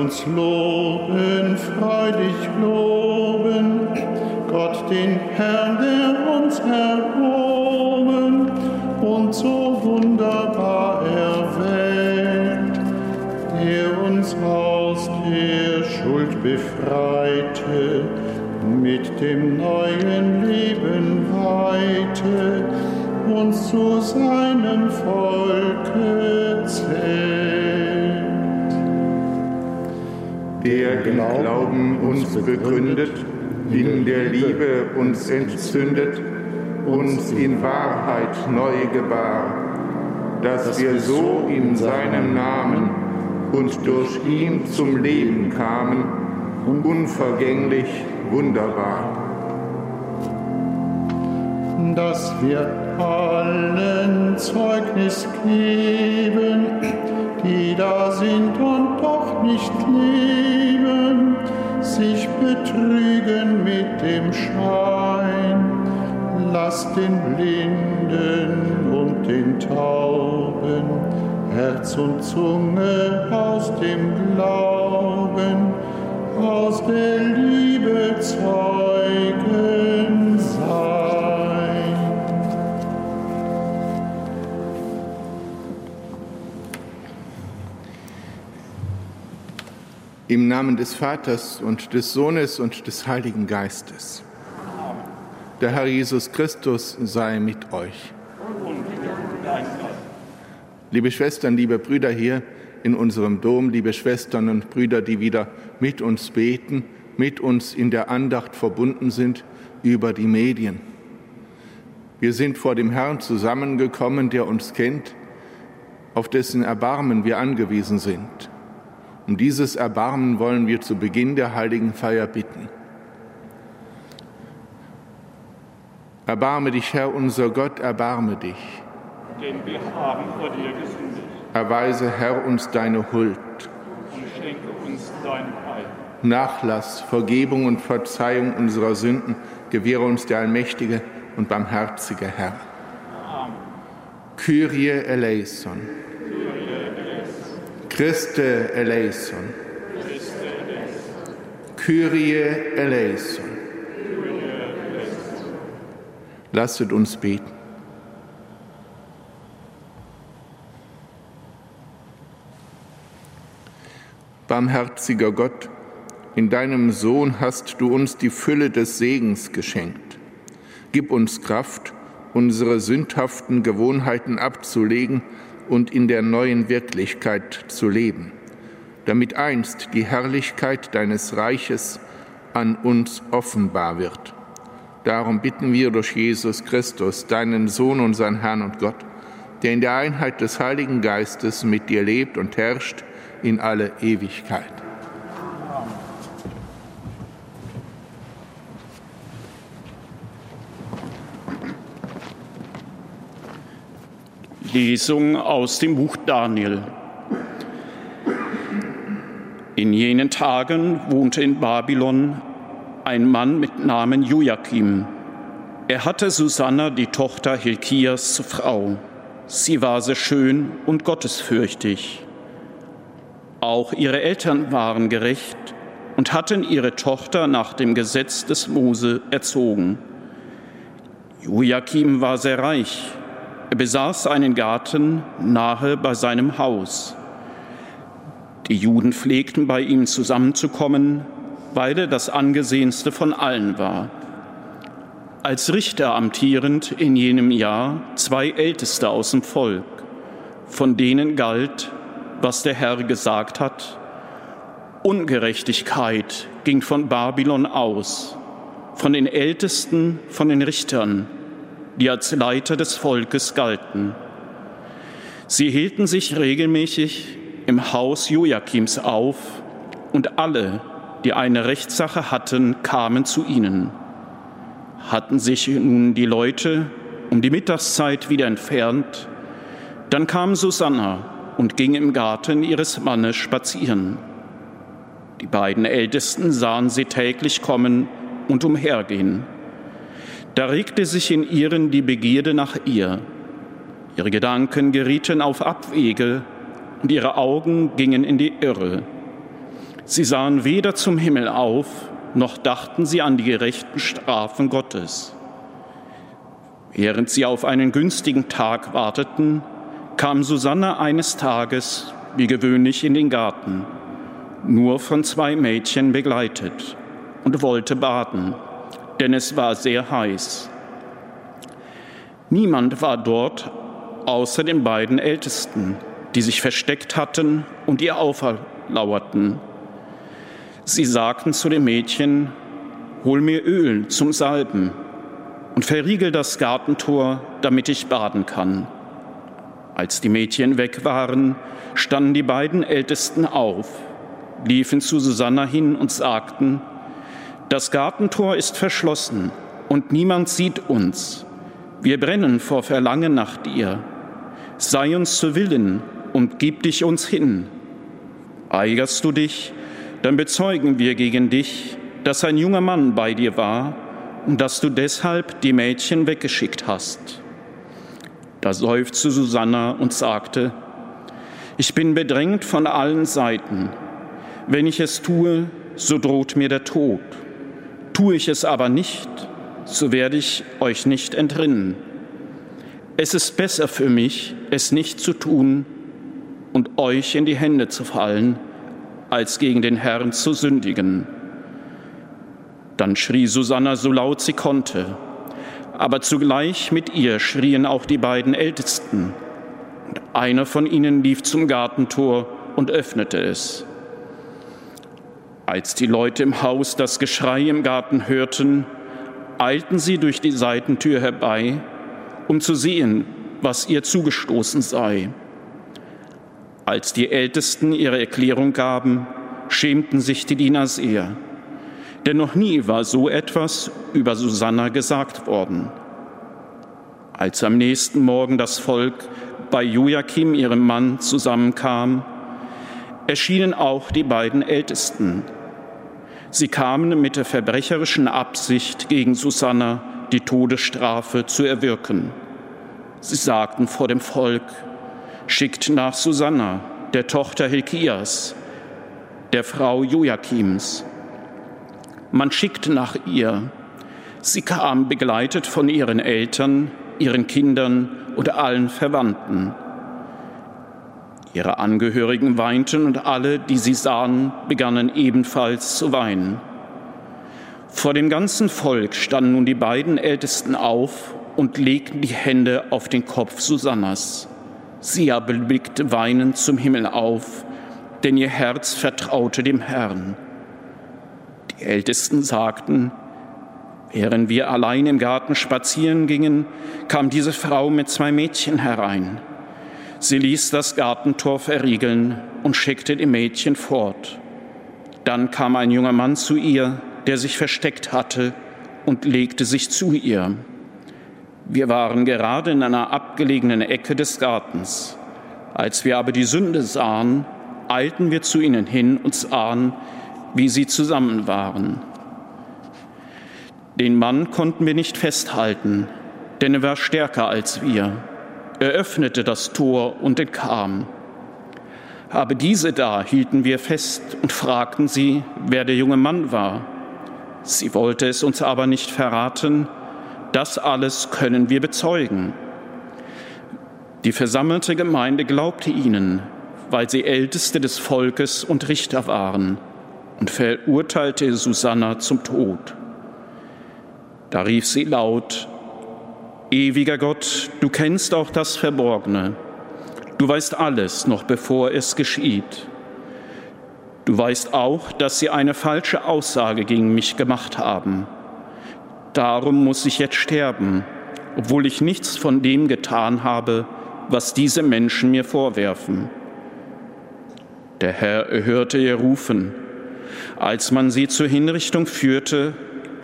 Uns loben, freudig loben, Gott den Herrn, der uns erhoben und so wunderbar erwählt, der uns aus der Schuld befreite, mit dem neuen Leben weihte, uns zu seinem Volke zählt. Der im Glauben uns begründet, in der Liebe uns entzündet, uns in Wahrheit neu gebar, dass wir so in seinem Namen und durch ihn zum Leben kamen, unvergänglich, wunderbar. Dass wir allen Zeugnis geben, die da sind und doch nicht leben, sich betrügen mit dem Schein. Lass den Blinden und den Tauben Herz und Zunge aus dem Glauben, aus der Liebe Zeugen Im Namen des Vaters und des Sohnes und des Heiligen Geistes. Der Herr Jesus Christus sei mit euch. Liebe Schwestern, liebe Brüder hier in unserem Dom, liebe Schwestern und Brüder, die wieder mit uns beten, mit uns in der Andacht verbunden sind über die Medien. Wir sind vor dem Herrn zusammengekommen, der uns kennt, auf dessen Erbarmen wir angewiesen sind. Um dieses Erbarmen wollen wir zu Beginn der heiligen Feier bitten. Erbarme dich, Herr unser Gott, erbarme dich. Denn wir haben vor dir gesündigt Erweise, Herr, uns deine Huld, und schenke uns dein Heil. Nachlass, Vergebung und Verzeihung unserer Sünden gewähre uns der allmächtige und barmherzige Herr. Kyrie eleison. Christe eleison. Kyrie eleison. Lasset uns beten. Barmherziger Gott, in deinem Sohn hast du uns die Fülle des Segens geschenkt. Gib uns Kraft, unsere sündhaften Gewohnheiten abzulegen und in der neuen Wirklichkeit zu leben, damit einst die Herrlichkeit deines Reiches an uns offenbar wird. Darum bitten wir durch Jesus Christus, deinen Sohn, unseren Herrn und Gott, der in der Einheit des Heiligen Geistes mit dir lebt und herrscht in alle Ewigkeit. Lesung aus dem Buch Daniel. In jenen Tagen wohnte in Babylon ein Mann mit Namen Joachim. Er hatte Susanna, die Tochter Hilkias, zur Frau. Sie war sehr schön und gottesfürchtig. Auch ihre Eltern waren gerecht und hatten ihre Tochter nach dem Gesetz des Mose erzogen. Joachim war sehr reich. Er besaß einen Garten nahe bei seinem Haus. Die Juden pflegten bei ihm zusammenzukommen, weil er das angesehenste von allen war. Als Richter amtierend in jenem Jahr zwei Älteste aus dem Volk, von denen galt, was der Herr gesagt hat. Ungerechtigkeit ging von Babylon aus, von den Ältesten, von den Richtern, die als Leiter des Volkes galten. Sie hielten sich regelmäßig im Haus Joachims auf und alle, die eine Rechtssache hatten, kamen zu ihnen. Hatten sich nun die Leute um die Mittagszeit wieder entfernt, dann kam Susanna und ging im Garten ihres Mannes spazieren. Die beiden Ältesten sahen sie täglich kommen und umhergehen. Da regte sich in ihren die Begierde nach ihr. Ihre Gedanken gerieten auf Abwege und ihre Augen gingen in die Irre. Sie sahen weder zum Himmel auf, noch dachten sie an die gerechten Strafen Gottes. Während sie auf einen günstigen Tag warteten, kam Susanne eines Tages wie gewöhnlich in den Garten, nur von zwei Mädchen begleitet, und wollte baden, denn es war sehr heiß. Niemand war dort außer den beiden Ältesten, die sich versteckt hatten und ihr auflauerten. Sie sagten zu dem Mädchen, hol mir Öl zum Salben und verriegel das Gartentor, damit ich baden kann. Als die Mädchen weg waren, standen die beiden Ältesten auf, liefen zu Susanna hin und sagten, das Gartentor ist verschlossen und niemand sieht uns. Wir brennen vor Verlangen nach dir. Sei uns zu Willen und gib dich uns hin. Eigerst du dich, dann bezeugen wir gegen dich, dass ein junger Mann bei dir war und dass du deshalb die Mädchen weggeschickt hast. Da seufzte Susanna und sagte, ich bin bedrängt von allen Seiten. Wenn ich es tue, so droht mir der Tod. Tue ich es aber nicht, so werde ich euch nicht entrinnen. Es ist besser für mich, es nicht zu tun und euch in die Hände zu fallen, als gegen den Herrn zu sündigen. Dann schrie Susanna so laut sie konnte, aber zugleich mit ihr schrien auch die beiden Ältesten. Und einer von ihnen lief zum Gartentor und öffnete es. Als die Leute im Haus das Geschrei im Garten hörten, eilten sie durch die Seitentür herbei, um zu sehen, was ihr zugestoßen sei. Als die Ältesten ihre Erklärung gaben, schämten sich die Diener sehr, denn noch nie war so etwas über Susanna gesagt worden. Als am nächsten Morgen das Volk bei Joachim, ihrem Mann, zusammenkam, erschienen auch die beiden Ältesten. Sie kamen mit der verbrecherischen Absicht, gegen Susanna die Todesstrafe zu erwirken. Sie sagten vor dem Volk, schickt nach Susanna, der Tochter Hilkias, der Frau Joachims. Man schickt nach ihr. Sie kam begleitet von ihren Eltern, ihren Kindern und allen Verwandten. Ihre Angehörigen weinten und alle, die sie sahen, begannen ebenfalls zu weinen. Vor dem ganzen Volk standen nun die beiden Ältesten auf und legten die Hände auf den Kopf Susannas. Sie aber blickte weinend zum Himmel auf, denn ihr Herz vertraute dem Herrn. Die Ältesten sagten, während wir allein im Garten spazieren gingen, kam diese Frau mit zwei Mädchen herein. Sie ließ das Gartentor verriegeln und schickte die Mädchen fort. Dann kam ein junger Mann zu ihr, der sich versteckt hatte, und legte sich zu ihr. Wir waren gerade in einer abgelegenen Ecke des Gartens. Als wir aber die Sünde sahen, eilten wir zu ihnen hin und sahen, wie sie zusammen waren. Den Mann konnten wir nicht festhalten, denn er war stärker als wir. Er öffnete das Tor und entkam. Aber diese da hielten wir fest und fragten sie, wer der junge Mann war. Sie wollte es uns aber nicht verraten, das alles können wir bezeugen. Die versammelte Gemeinde glaubte ihnen, weil sie Älteste des Volkes und Richter waren, und verurteilte Susanna zum Tod. Da rief sie laut, Ewiger Gott, du kennst auch das Verborgene. Du weißt alles, noch bevor es geschieht. Du weißt auch, dass sie eine falsche Aussage gegen mich gemacht haben. Darum muss ich jetzt sterben, obwohl ich nichts von dem getan habe, was diese Menschen mir vorwerfen. Der Herr erhörte ihr Rufen. Als man sie zur Hinrichtung führte,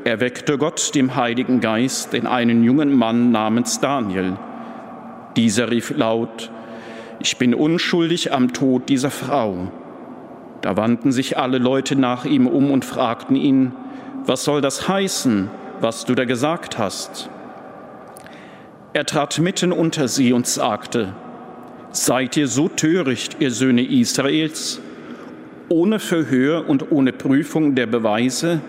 erweckte Gott dem Heiligen Geist in einen jungen Mann namens Daniel. Dieser rief laut, ich bin unschuldig am Tod dieser Frau. Da wandten sich alle Leute nach ihm um und fragten ihn, was soll das heißen? was du da gesagt hast. Er trat mitten unter sie und sagte, Seid ihr so töricht, ihr Söhne Israels? ohne Verhör und ohne Prüfung der Beweise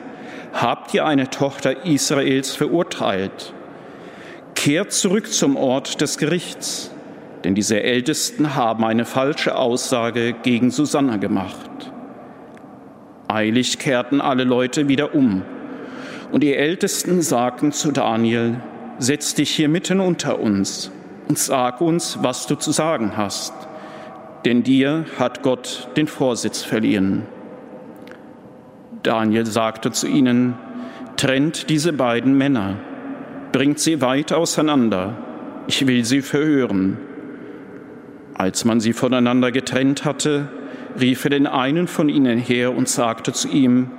habt ihr eine Tochter Israels verurteilt. Kehrt zurück zum Ort des Gerichts, denn diese Ältesten haben eine falsche Aussage gegen Susanna gemacht. Eilig kehrten alle Leute wieder um, und die Ältesten sagten zu Daniel, setz dich hier mitten unter uns und sag uns, was du zu sagen hast, denn dir hat Gott den Vorsitz verliehen. Daniel sagte zu ihnen, trennt diese beiden Männer, bringt sie weit auseinander, ich will sie verhören. Als man sie voneinander getrennt hatte, rief er den einen von ihnen her und sagte zu ihm,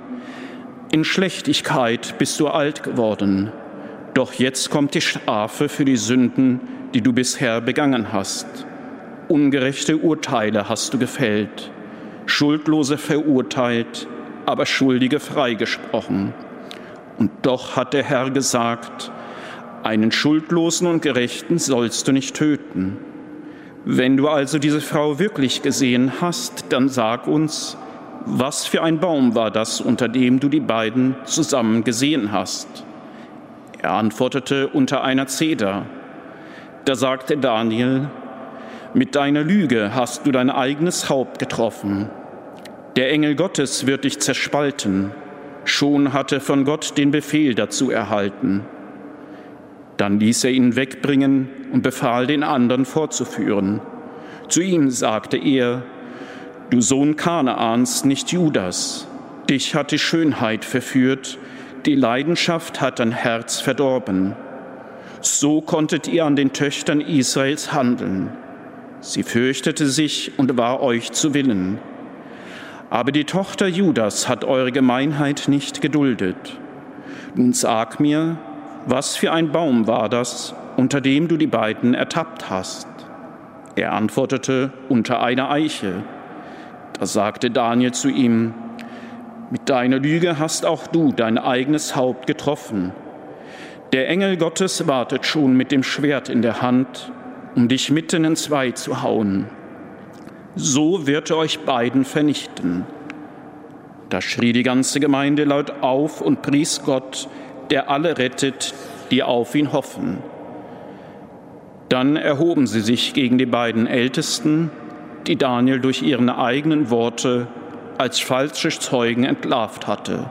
In Schlechtigkeit bist du alt geworden, doch jetzt kommt die Strafe für die Sünden, die du bisher begangen hast. Ungerechte Urteile hast du gefällt, Schuldlose verurteilt, aber Schuldige freigesprochen. Und doch hat der Herr gesagt, einen Schuldlosen und Gerechten sollst du nicht töten. Wenn du also diese Frau wirklich gesehen hast, dann sag uns, was für ein Baum war das, unter dem du die beiden zusammen gesehen hast? Er antwortete, unter einer Zeder. Da sagte Daniel, mit deiner Lüge hast du dein eigenes Haupt getroffen. Der Engel Gottes wird dich zerspalten. Schon hatte von Gott den Befehl dazu erhalten. Dann ließ er ihn wegbringen und befahl den anderen fortzuführen. Zu ihm sagte er, Du Sohn Kanaans, nicht Judas, dich hat die Schönheit verführt, die Leidenschaft hat dein Herz verdorben. So konntet ihr an den Töchtern Israels handeln. Sie fürchtete sich und war euch zu Willen. Aber die Tochter Judas hat eure Gemeinheit nicht geduldet. Nun sag mir, was für ein Baum war das, unter dem du die beiden ertappt hast? Er antwortete, unter einer Eiche. Da sagte Daniel zu ihm, mit deiner Lüge hast auch du dein eigenes Haupt getroffen. Der Engel Gottes wartet schon mit dem Schwert in der Hand, um dich mitten in zwei zu hauen so wird er euch beiden vernichten. Da schrie die ganze Gemeinde laut auf und pries Gott, der alle rettet, die auf ihn hoffen. Dann erhoben sie sich gegen die beiden Ältesten, die Daniel durch ihre eigenen Worte als falsche Zeugen entlarvt hatte.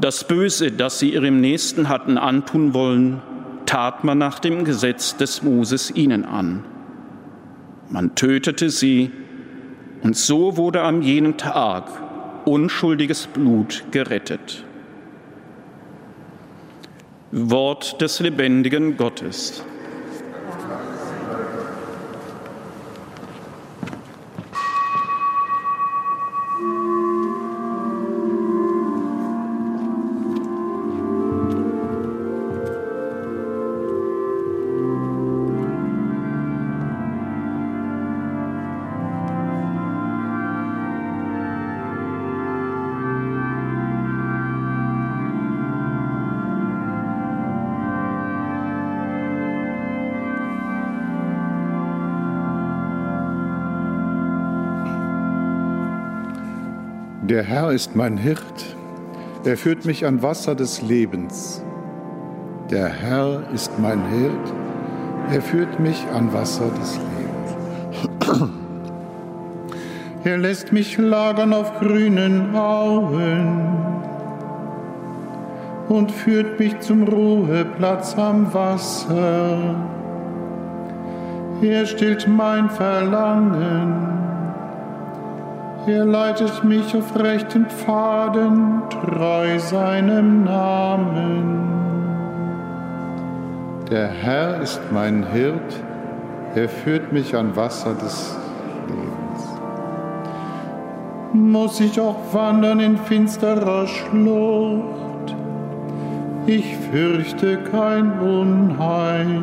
Das Böse, das sie ihrem Nächsten hatten antun wollen, tat man nach dem Gesetz des Moses ihnen an. Man tötete sie und so wurde an jenem Tag unschuldiges Blut gerettet. Wort des lebendigen Gottes. Ist mein Hirt, er führt mich an Wasser des Lebens. Der Herr ist mein Hirt, er führt mich an Wasser des Lebens. Er lässt mich lagern auf grünen Auen und führt mich zum Ruheplatz am Wasser. Er stillt mein Verlangen er leitet mich auf rechten Pfaden, treu seinem Namen. Der Herr ist mein Hirt, er führt mich an Wasser des Lebens. Muss ich auch wandern in finsterer Schlucht, ich fürchte kein Unheil,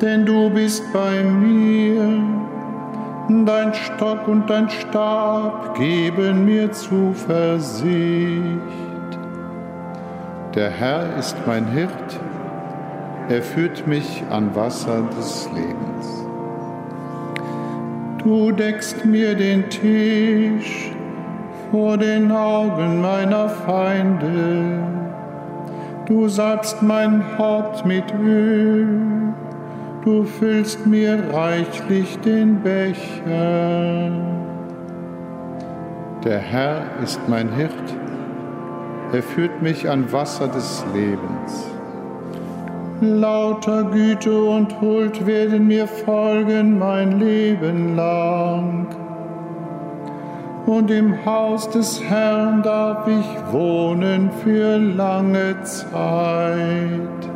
denn du bist bei mir Dein Stock und dein Stab geben mir Zuversicht. Der Herr ist mein Hirt, er führt mich an Wasser des Lebens. Du deckst mir den Tisch vor den Augen meiner Feinde. Du salbst mein Haupt mit Öl, du füllst mir reichlich den Becher. Der Herr ist mein Hirt, er führt mich an Wasser des Lebens. Lauter Güte und Huld werden mir folgen mein Leben lang und im Haus des Herrn darf ich wohnen für lange Zeit.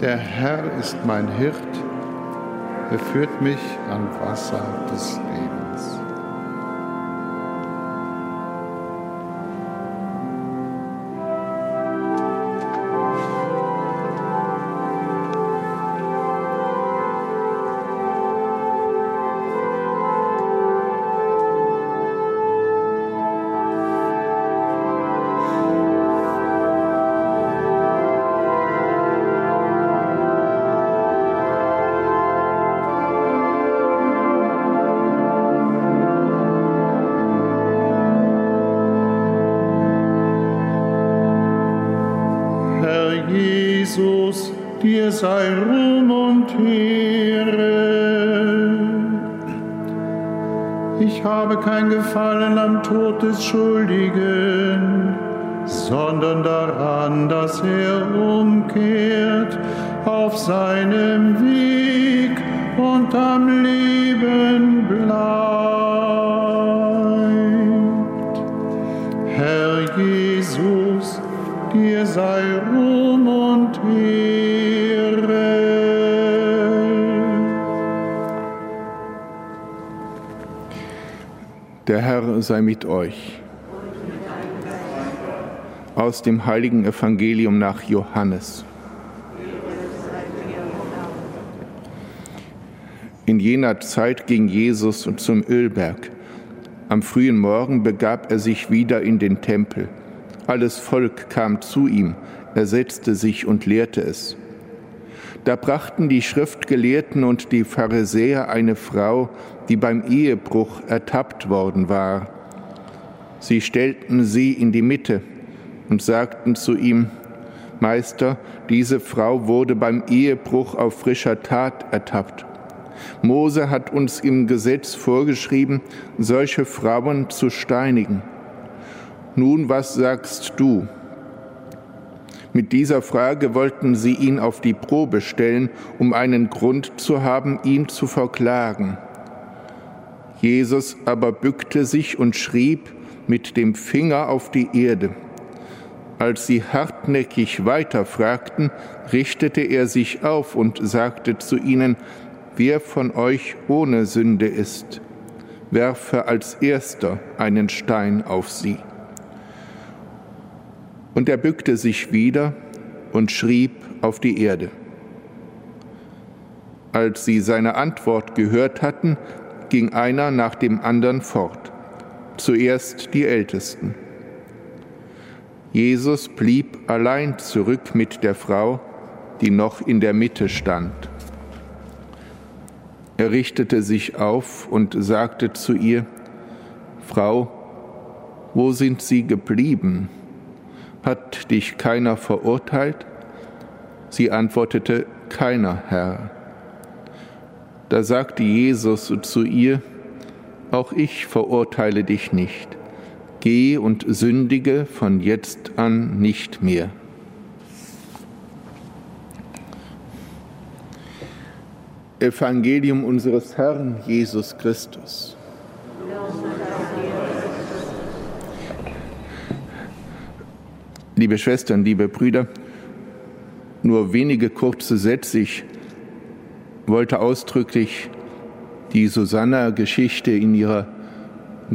Der Herr ist mein Hirt, er führt mich an Wasser des Lebens. Des Schuldigen, sondern daran, dass er umkehrt auf seinem Weg und am Leben bleibt. Herr Jesus, dir sei Der Herr sei mit euch. Aus dem heiligen Evangelium nach Johannes. In jener Zeit ging Jesus zum Ölberg. Am frühen Morgen begab er sich wieder in den Tempel. Alles Volk kam zu ihm, er setzte sich und lehrte es. Da brachten die Schriftgelehrten und die Pharisäer eine Frau, die beim Ehebruch ertappt worden war. Sie stellten sie in die Mitte und sagten zu ihm, Meister, diese Frau wurde beim Ehebruch auf frischer Tat ertappt. Mose hat uns im Gesetz vorgeschrieben, solche Frauen zu steinigen. Nun, was sagst du? Mit dieser Frage wollten sie ihn auf die Probe stellen, um einen Grund zu haben, ihn zu verklagen. Jesus aber bückte sich und schrieb mit dem Finger auf die Erde. Als sie hartnäckig weiterfragten, richtete er sich auf und sagte zu ihnen, wer von euch ohne Sünde ist, werfe als erster einen Stein auf sie. Und er bückte sich wieder und schrieb auf die Erde. Als sie seine Antwort gehört hatten, ging einer nach dem anderen fort, zuerst die Ältesten. Jesus blieb allein zurück mit der Frau, die noch in der Mitte stand. Er richtete sich auf und sagte zu ihr, Frau, wo sind sie geblieben? Hat dich keiner verurteilt? Sie antwortete, Keiner, Herr. Da sagte Jesus zu ihr, auch ich verurteile dich nicht. Geh und sündige von jetzt an nicht mehr. Evangelium unseres Herrn Jesus Christus. Liebe Schwestern, liebe Brüder, nur wenige kurze Sätze. Ich wollte ausdrücklich die Susanna-Geschichte in ihrer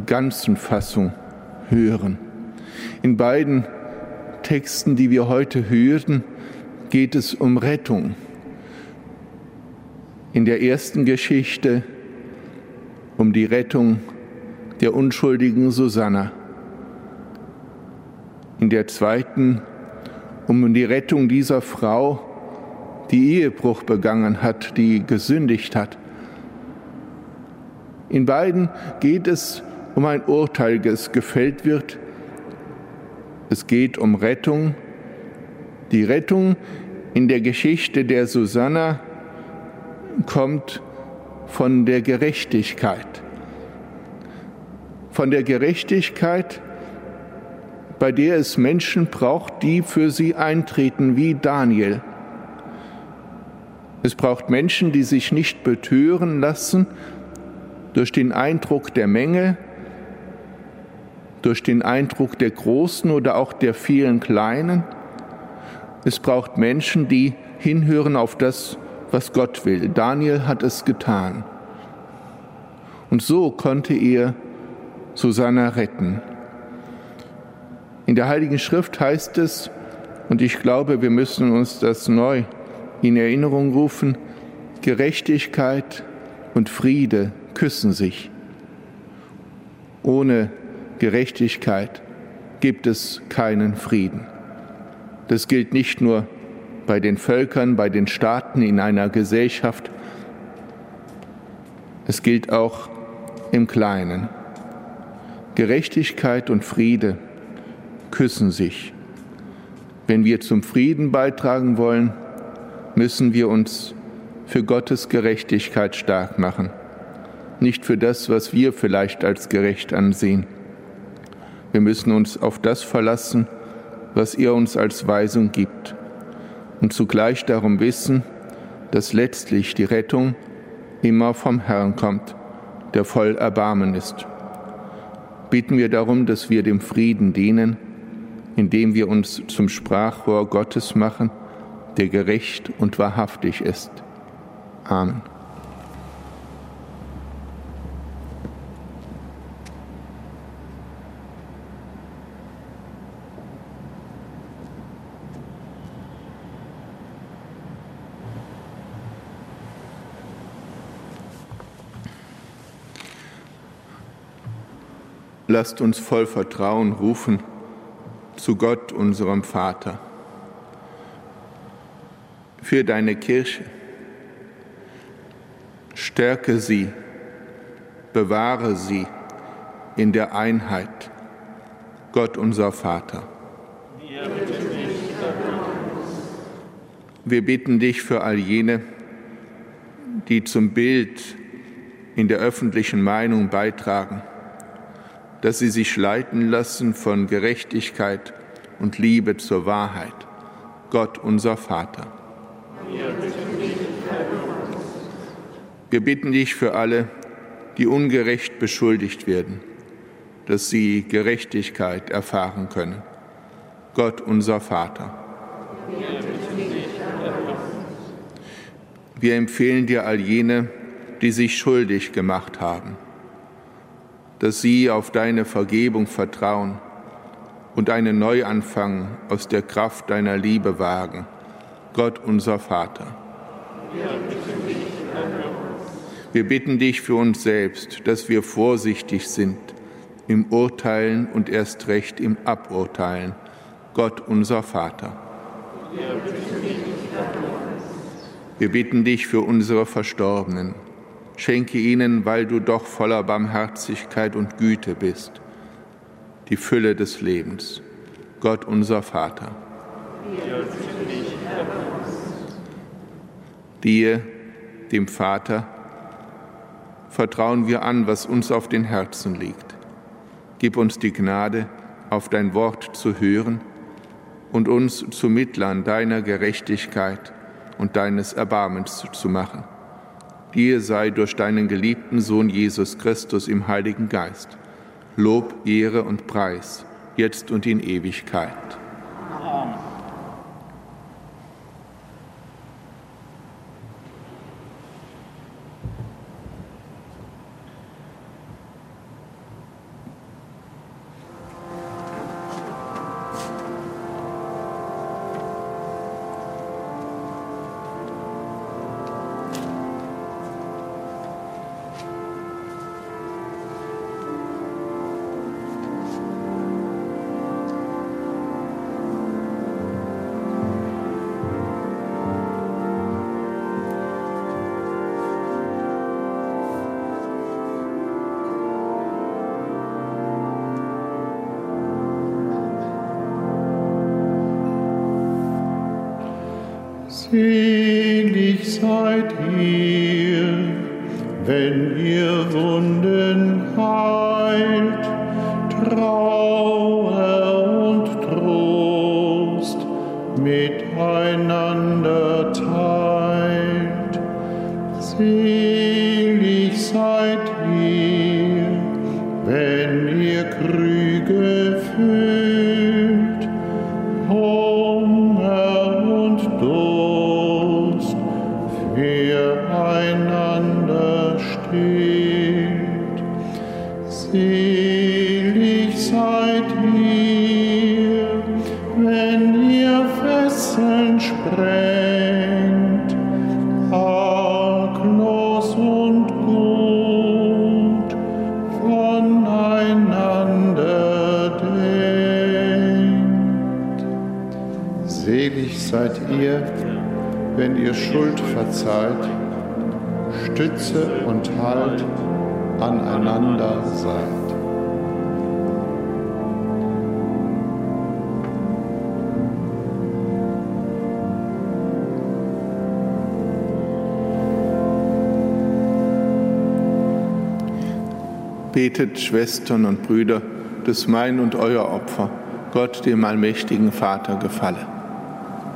ganzen Fassung hören. In beiden Texten, die wir heute hörten, geht es um Rettung. In der ersten Geschichte um die Rettung der unschuldigen Susanna. In der zweiten um die Rettung dieser Frau, die Ehebruch begangen hat, die gesündigt hat, In beiden geht es um ein Urteil, das gefällt wird. Es geht um Rettung. Die Rettung in der Geschichte der Susanna kommt von der Gerechtigkeit. Von der Gerechtigkeit, bei der es Menschen braucht, die für sie eintreten, wie Daniel. Es braucht Menschen, die sich nicht betören lassen durch den Eindruck der Menge, durch den Eindruck der Großen oder auch der vielen Kleinen. Es braucht Menschen, die hinhören auf das, was Gott will. Daniel hat es getan. Und so konnte er Susanna retten. In der Heiligen Schrift heißt es, und ich glaube, wir müssen uns das neu in Erinnerung rufen, Gerechtigkeit und Friede küssen sich. Ohne Gerechtigkeit gibt es keinen Frieden. Das gilt nicht nur bei den Völkern, bei den Staaten in einer Gesellschaft, es gilt auch im Kleinen. Gerechtigkeit und Friede küssen sich. Wenn wir zum Frieden beitragen wollen, müssen wir uns für Gottes Gerechtigkeit stark machen, nicht für das, was wir vielleicht als gerecht ansehen. Wir müssen uns auf das verlassen, was er uns als Weisung gibt und zugleich darum wissen, dass letztlich die Rettung immer vom Herrn kommt, der voll Erbarmen ist. Bitten wir darum, dass wir dem Frieden dienen, indem wir uns zum Sprachrohr Gottes machen, der gerecht und wahrhaftig ist. Amen. Lasst uns voll Vertrauen rufen zu Gott, unserem Vater, für deine Kirche. Stärke sie, bewahre sie in der Einheit, Gott unser Vater. Wir bitten dich für all jene, die zum Bild in der öffentlichen Meinung beitragen dass sie sich leiten lassen von Gerechtigkeit und Liebe zur Wahrheit. Gott unser Vater. Wir bitten dich für alle, die ungerecht beschuldigt werden, dass sie Gerechtigkeit erfahren können. Gott unser Vater. Wir empfehlen dir all jene, die sich schuldig gemacht haben dass sie auf deine Vergebung vertrauen und einen Neuanfang aus der Kraft deiner Liebe wagen. Gott unser Vater. Wir bitten dich für uns selbst, dass wir vorsichtig sind im Urteilen und erst recht im Aburteilen. Gott unser Vater. Wir bitten dich für unsere Verstorbenen Schenke ihnen, weil du doch voller Barmherzigkeit und Güte bist, die Fülle des Lebens. Gott unser Vater. Dir, dem Vater, vertrauen wir an, was uns auf den Herzen liegt. Gib uns die Gnade, auf dein Wort zu hören und uns zu Mittlern deiner Gerechtigkeit und deines Erbarmens zu machen Dir sei durch deinen geliebten Sohn Jesus Christus im Heiligen Geist Lob, Ehre und Preis, jetzt und in Ewigkeit. Selig seid ihr, wenn ihr Wunden ihr Schuld verzeiht, Stütze und Halt aneinander seid. Betet, Schwestern und Brüder, dass mein und euer Opfer Gott, dem allmächtigen Vater, gefalle.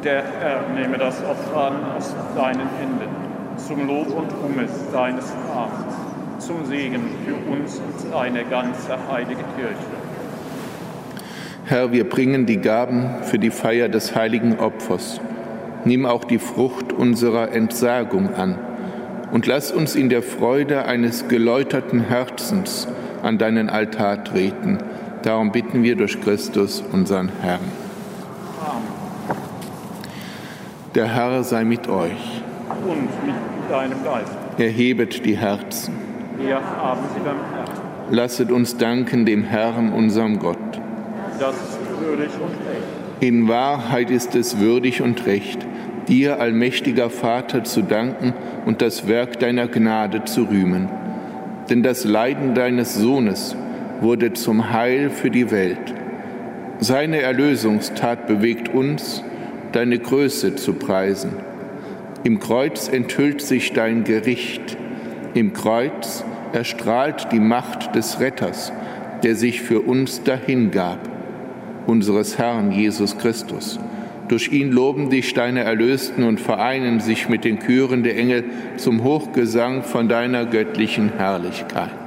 Der Herr nehme das Opfer an aus deinen Händen, zum Lob und Ruhmes deines Namens, zum Segen für uns und seine ganze heilige Kirche. Herr, wir bringen die Gaben für die Feier des heiligen Opfers. Nimm auch die Frucht unserer Entsagung an und lass uns in der Freude eines geläuterten Herzens an deinen Altar treten. Darum bitten wir durch Christus, unseren Herrn. Der Herr sei mit euch. Und mit deinem Geist. Erhebet die Herzen. Wir haben sie beim Herrn. Lasset uns danken dem Herrn, unserem Gott. Das ist würdig und recht. In Wahrheit ist es würdig und recht, dir, allmächtiger Vater, zu danken und das Werk deiner Gnade zu rühmen. Denn das Leiden deines Sohnes wurde zum Heil für die Welt. Seine Erlösungstat bewegt uns, deine Größe zu preisen. Im Kreuz enthüllt sich dein Gericht. Im Kreuz erstrahlt die Macht des Retters, der sich für uns dahingab, unseres Herrn Jesus Christus. Durch ihn loben dich deine Erlösten und vereinen sich mit den Chören der Engel zum Hochgesang von deiner göttlichen Herrlichkeit.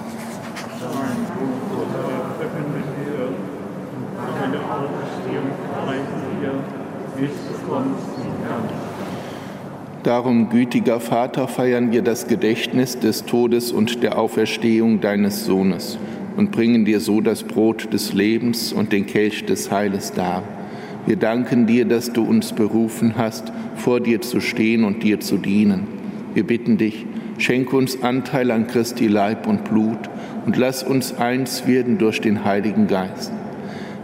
Darum, gütiger Vater, feiern wir das Gedächtnis des Todes und der Auferstehung deines Sohnes und bringen dir so das Brot des Lebens und den Kelch des Heiles dar. Wir danken dir, dass du uns berufen hast, vor dir zu stehen und dir zu dienen. Wir bitten dich, Schenk uns Anteil an Christi Leib und Blut und lass uns eins werden durch den Heiligen Geist.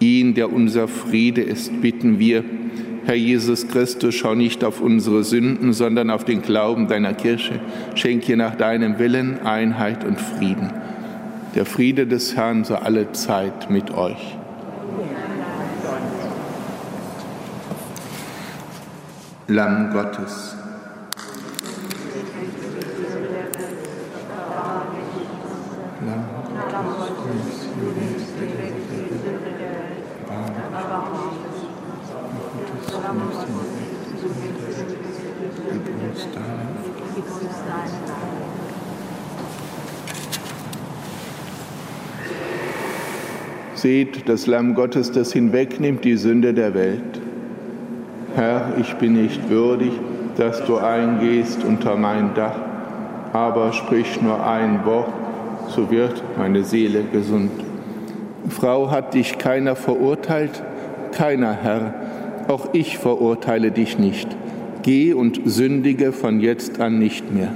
Ihn, der unser Friede ist, bitten wir, Herr Jesus Christus, schau nicht auf unsere Sünden, sondern auf den Glauben deiner Kirche. Schenk ihr nach deinem Willen Einheit und Frieden. Der Friede des Herrn sei alle Zeit mit euch. Lamm Gottes Seht das Lamm Gottes, das hinwegnimmt die Sünde der Welt. Herr, ich bin nicht würdig, dass du eingehst unter mein Dach, aber sprich nur ein Wort, so wird meine Seele gesund. Frau, hat dich keiner verurteilt? Keiner, Herr. Auch ich verurteile dich nicht. Geh und sündige von jetzt an nicht mehr.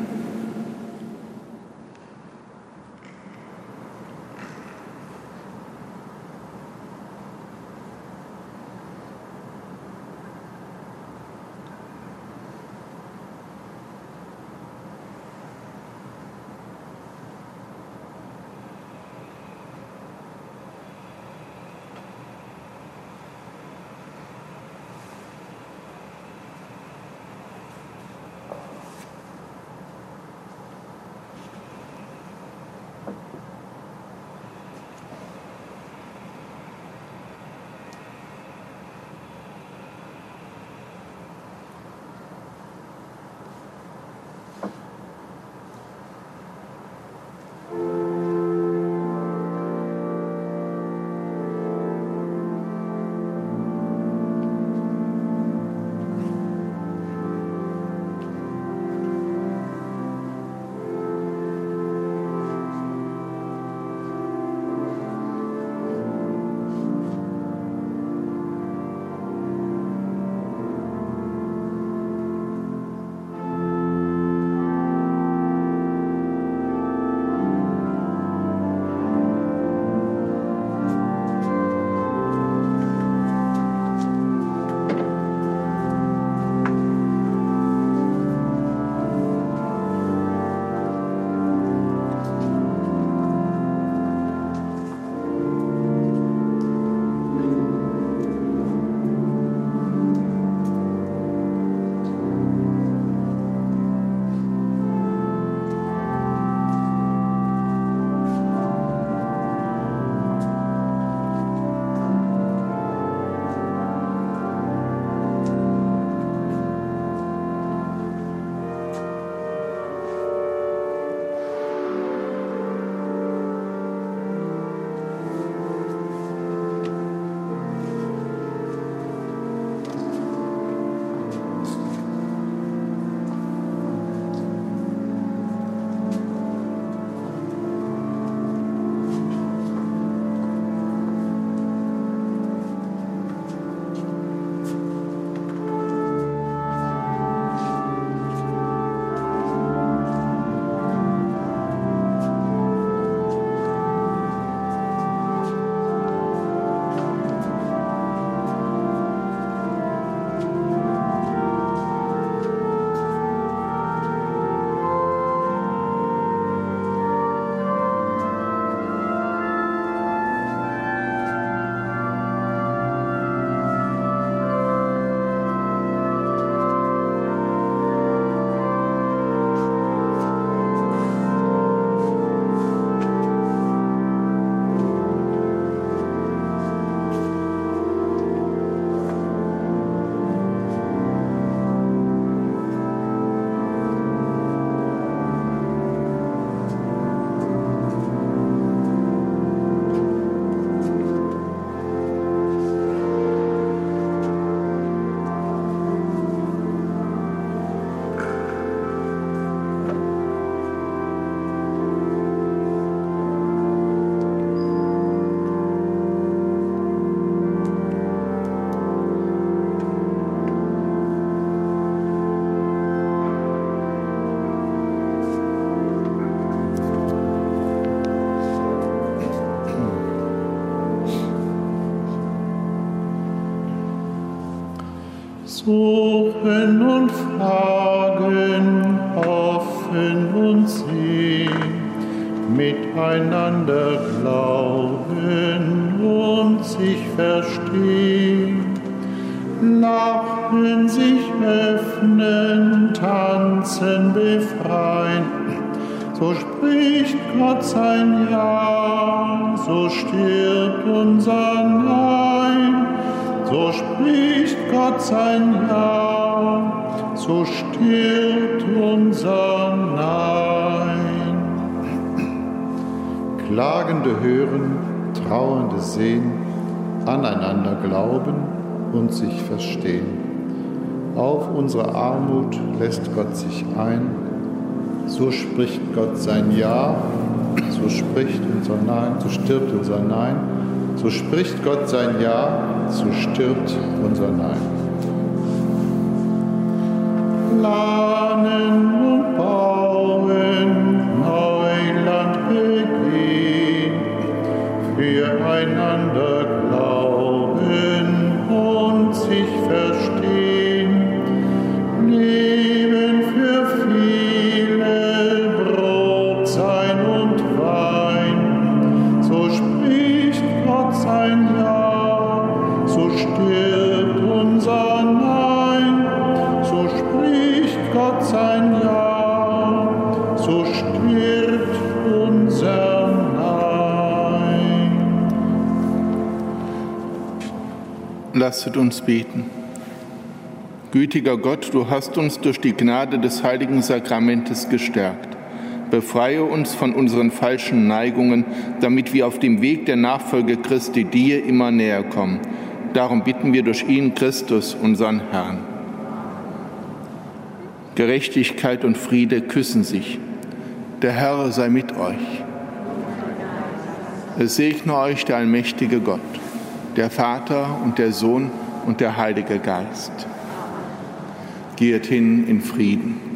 Klagende hören, Trauernde sehen, aneinander glauben und sich verstehen. Auf unsere Armut lässt Gott sich ein, so spricht Gott sein Ja, so spricht unser Nein, so stirbt unser Nein, so spricht Gott sein Ja, so stirbt unser Nein. Planen Lasset uns beten. Gütiger Gott, du hast uns durch die Gnade des heiligen Sakramentes gestärkt. Befreie uns von unseren falschen Neigungen, damit wir auf dem Weg der Nachfolge Christi dir immer näher kommen. Darum bitten wir durch ihn, Christus, unseren Herrn. Gerechtigkeit und Friede küssen sich. Der Herr sei mit euch. Es segne euch der allmächtige Gott der Vater und der Sohn und der Heilige Geist. Geht hin in Frieden.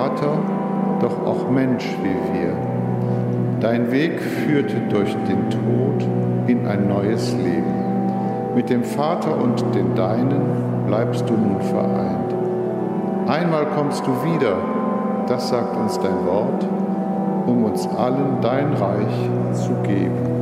Vater, doch auch Mensch wie wir. Dein Weg führte durch den Tod in ein neues Leben. Mit dem Vater und den Deinen bleibst du nun vereint. Einmal kommst du wieder, das sagt uns dein Wort, um uns allen dein Reich zu geben.